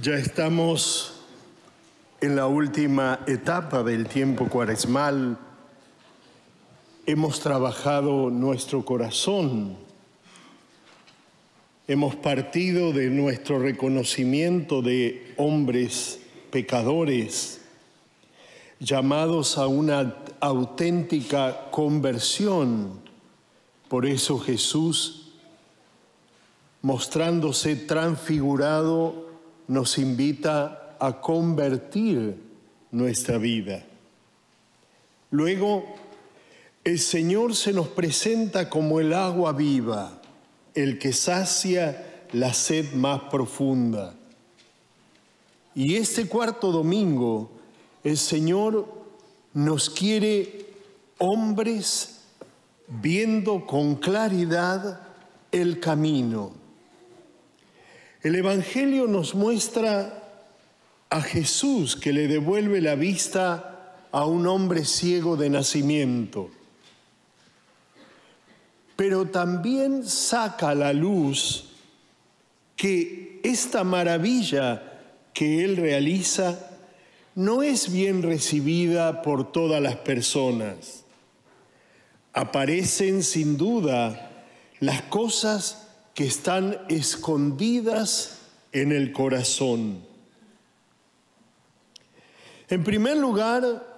Ya estamos en la última etapa del tiempo cuaresmal. Hemos trabajado nuestro corazón. Hemos partido de nuestro reconocimiento de hombres pecadores, llamados a una auténtica conversión. Por eso Jesús, mostrándose transfigurado, nos invita a convertir nuestra vida. Luego, el Señor se nos presenta como el agua viva, el que sacia la sed más profunda. Y este cuarto domingo, el Señor nos quiere hombres viendo con claridad el camino el Evangelio nos muestra a Jesús que le devuelve la vista a un hombre ciego de nacimiento, pero también saca a la luz que esta maravilla que Él realiza no es bien recibida por todas las personas. Aparecen sin duda las cosas que están escondidas en el corazón. En primer lugar,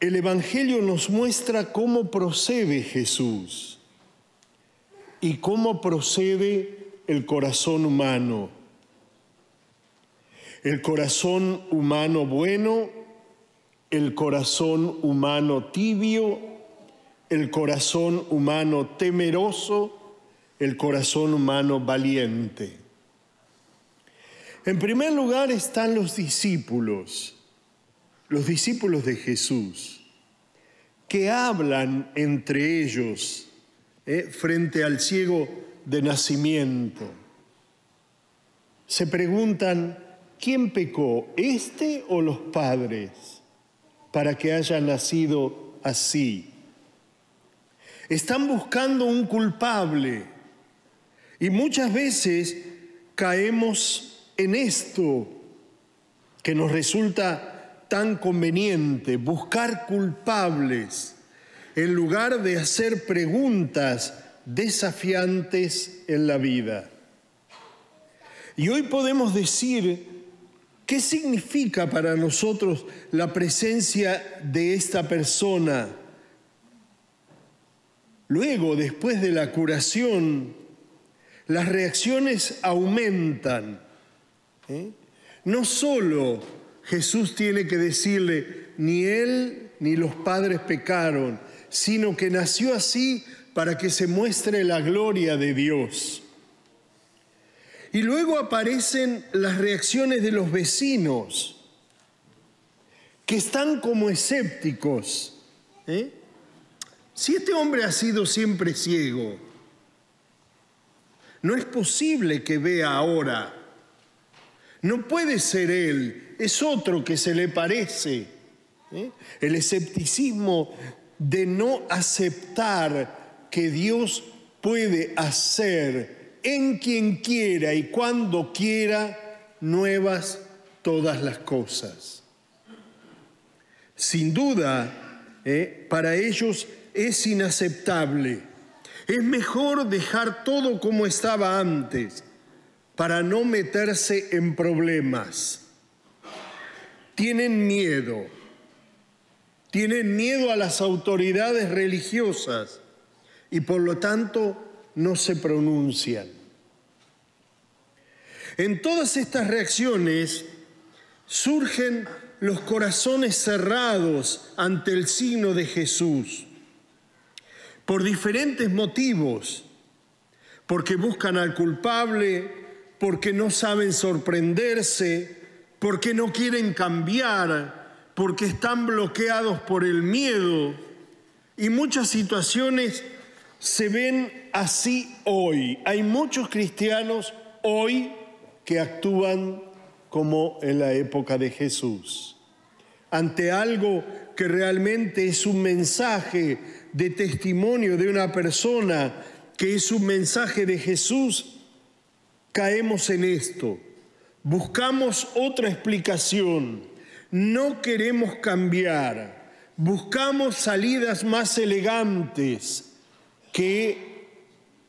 el Evangelio nos muestra cómo procede Jesús y cómo procede el corazón humano. El corazón humano bueno, el corazón humano tibio, el corazón humano temeroso, el corazón humano valiente. En primer lugar están los discípulos, los discípulos de Jesús, que hablan entre ellos eh, frente al ciego de nacimiento. Se preguntan, ¿quién pecó, este o los padres, para que haya nacido así? Están buscando un culpable y muchas veces caemos en esto que nos resulta tan conveniente, buscar culpables, en lugar de hacer preguntas desafiantes en la vida. Y hoy podemos decir qué significa para nosotros la presencia de esta persona. Luego, después de la curación, las reacciones aumentan. ¿eh? No solo Jesús tiene que decirle, ni él ni los padres pecaron, sino que nació así para que se muestre la gloria de Dios. Y luego aparecen las reacciones de los vecinos, que están como escépticos. ¿eh? Si este hombre ha sido siempre ciego, no es posible que vea ahora. No puede ser él, es otro que se le parece. ¿eh? El escepticismo de no aceptar que Dios puede hacer en quien quiera y cuando quiera nuevas todas las cosas. Sin duda, ¿eh? para ellos es inaceptable es mejor dejar todo como estaba antes para no meterse en problemas. Tienen miedo. Tienen miedo a las autoridades religiosas y por lo tanto no se pronuncian. En todas estas reacciones surgen los corazones cerrados ante el signo de Jesús por diferentes motivos, porque buscan al culpable, porque no saben sorprenderse, porque no quieren cambiar, porque están bloqueados por el miedo. Y muchas situaciones se ven así hoy. Hay muchos cristianos hoy que actúan como en la época de Jesús, ante algo que realmente es un mensaje de testimonio de una persona que es un mensaje de Jesús, caemos en esto. buscamos otra explicación, no queremos cambiar, buscamos salidas más elegantes que,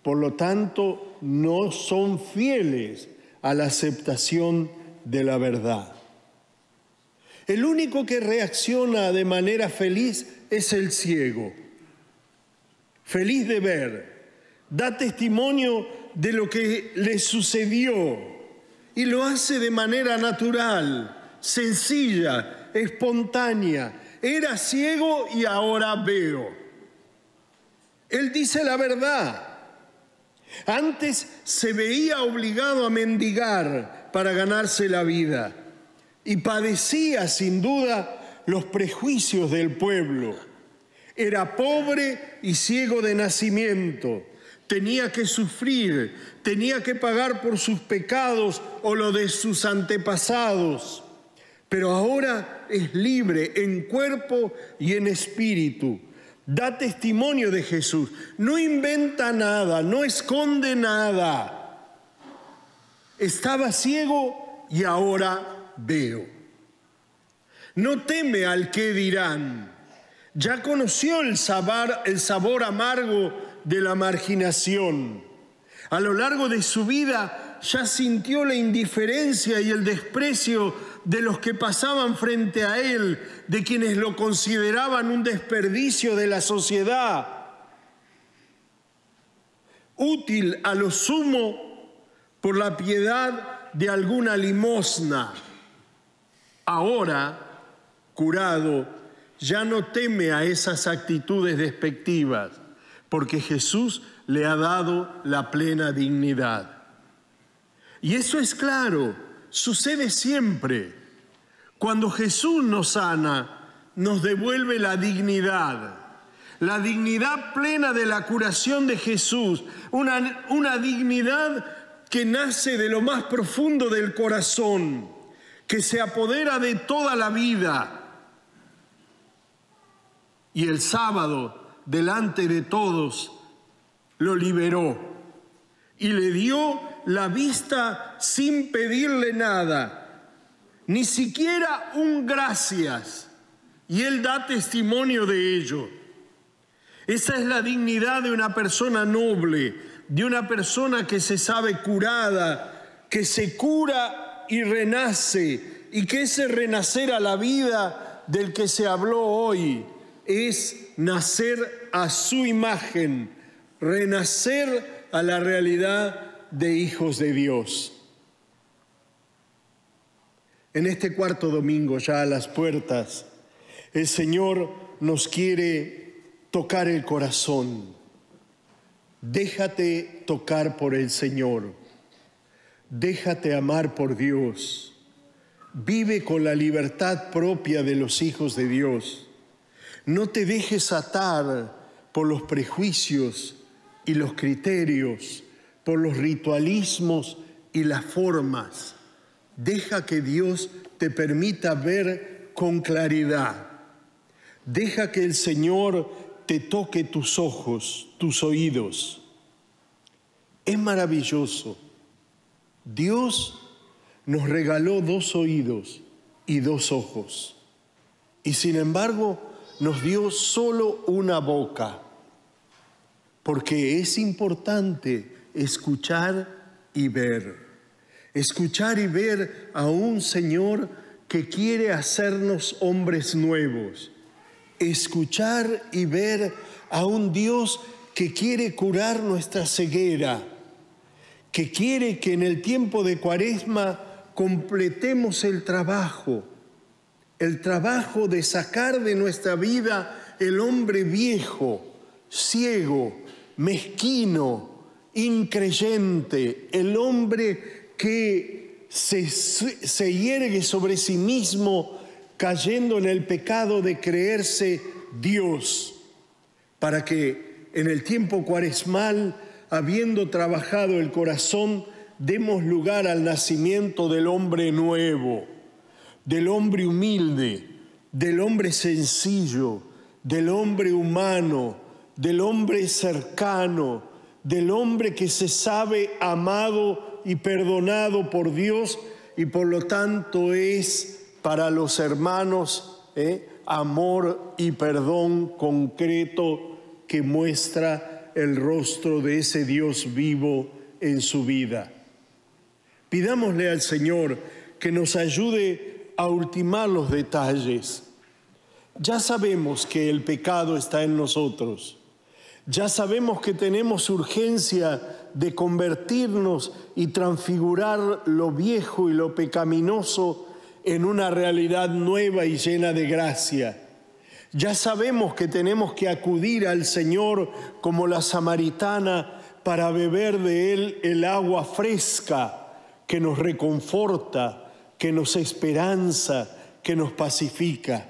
por lo tanto, no son fieles a la aceptación de la verdad. El único que reacciona de manera feliz es el ciego, feliz de ver, da testimonio de lo que le sucedió y lo hace de manera natural, sencilla, espontánea. Era ciego y ahora veo. Él dice la verdad. Antes se veía obligado a mendigar para ganarse la vida y padecía sin duda los prejuicios del pueblo. Era pobre y ciego de nacimiento, tenía que sufrir, tenía que pagar por sus pecados o lo de sus antepasados, pero ahora es libre en cuerpo y en espíritu. Da testimonio de Jesús, no inventa nada, no esconde nada. Estaba ciego y ahora veo. No teme al que dirán. Ya conoció el sabor, amargo de la marginación. A lo largo de su vida ya sintió la indiferencia y el desprecio de los que pasaban frente a él, de quienes lo consideraban un desperdicio de la sociedad, útil a lo sumo por la piedad de alguna limosna. Ahora, curado, ya no teme a esas actitudes despectivas, porque Jesús le ha dado la plena dignidad. Y eso es claro, sucede siempre. Cuando Jesús nos sana, nos devuelve la dignidad, la dignidad plena de la curación de Jesús, una, una dignidad que nace de lo más profundo del corazón que se apodera de toda la vida. Y el sábado, delante de todos, lo liberó y le dio la vista sin pedirle nada, ni siquiera un gracias. Y él da testimonio de ello. Esa es la dignidad de una persona noble, de una persona que se sabe curada, que se cura y renace, y que ese renacer a la vida del que se habló hoy es nacer a su imagen, renacer a la realidad de hijos de Dios. En este cuarto domingo, ya a las puertas, el Señor nos quiere tocar el corazón. Déjate tocar por el Señor. Déjate amar por Dios. Vive con la libertad propia de los hijos de Dios. No te dejes atar por los prejuicios y los criterios, por los ritualismos y las formas. Deja que Dios te permita ver con claridad. Deja que el Señor te toque tus ojos, tus oídos. Es maravilloso Dios nos regaló dos oídos y dos ojos. Y sin embargo nos dio solo una boca. Porque es importante escuchar y ver. Escuchar y ver a un Señor que quiere hacernos hombres nuevos. Escuchar y ver a un Dios que quiere curar nuestra ceguera que quiere que en el tiempo de cuaresma completemos el trabajo, el trabajo de sacar de nuestra vida el hombre viejo, ciego, mezquino, increyente, el hombre que se, se hiergue sobre sí mismo cayendo en el pecado de creerse Dios, para que en el tiempo cuaresmal habiendo trabajado el corazón, demos lugar al nacimiento del hombre nuevo, del hombre humilde, del hombre sencillo, del hombre humano, del hombre cercano, del hombre que se sabe amado y perdonado por Dios y por lo tanto es para los hermanos ¿eh? amor y perdón concreto que muestra el rostro de ese Dios vivo en su vida. Pidámosle al Señor que nos ayude a ultimar los detalles. Ya sabemos que el pecado está en nosotros. Ya sabemos que tenemos urgencia de convertirnos y transfigurar lo viejo y lo pecaminoso en una realidad nueva y llena de gracia. Ya sabemos que tenemos que acudir al Señor como la samaritana para beber de Él el agua fresca que nos reconforta, que nos esperanza, que nos pacifica.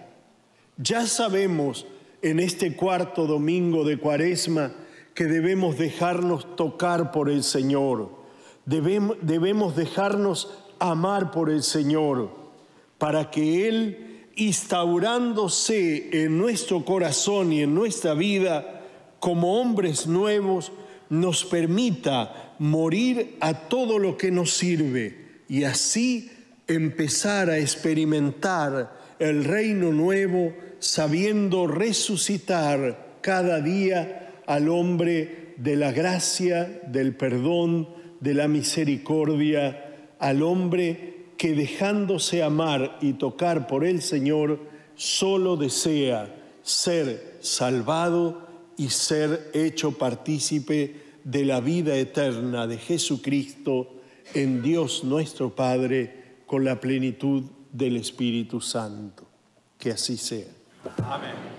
Ya sabemos en este cuarto domingo de Cuaresma que debemos dejarnos tocar por el Señor, debemos, dejarnos amar por el Señor, para que Él, instaurándose en nuestro corazón y en nuestra vida como hombres nuevos, nos permita morir a todo lo que nos sirve y así empezar a experimentar el reino nuevo sabiendo resucitar cada día al hombre de la gracia, del perdón, de la misericordia, al hombre que dejándose amar y tocar por el Señor, solo desea ser salvado y ser hecho partícipe de la vida eterna de Jesucristo en Dios nuestro Padre con la plenitud del Espíritu Santo. Que así sea. Amén.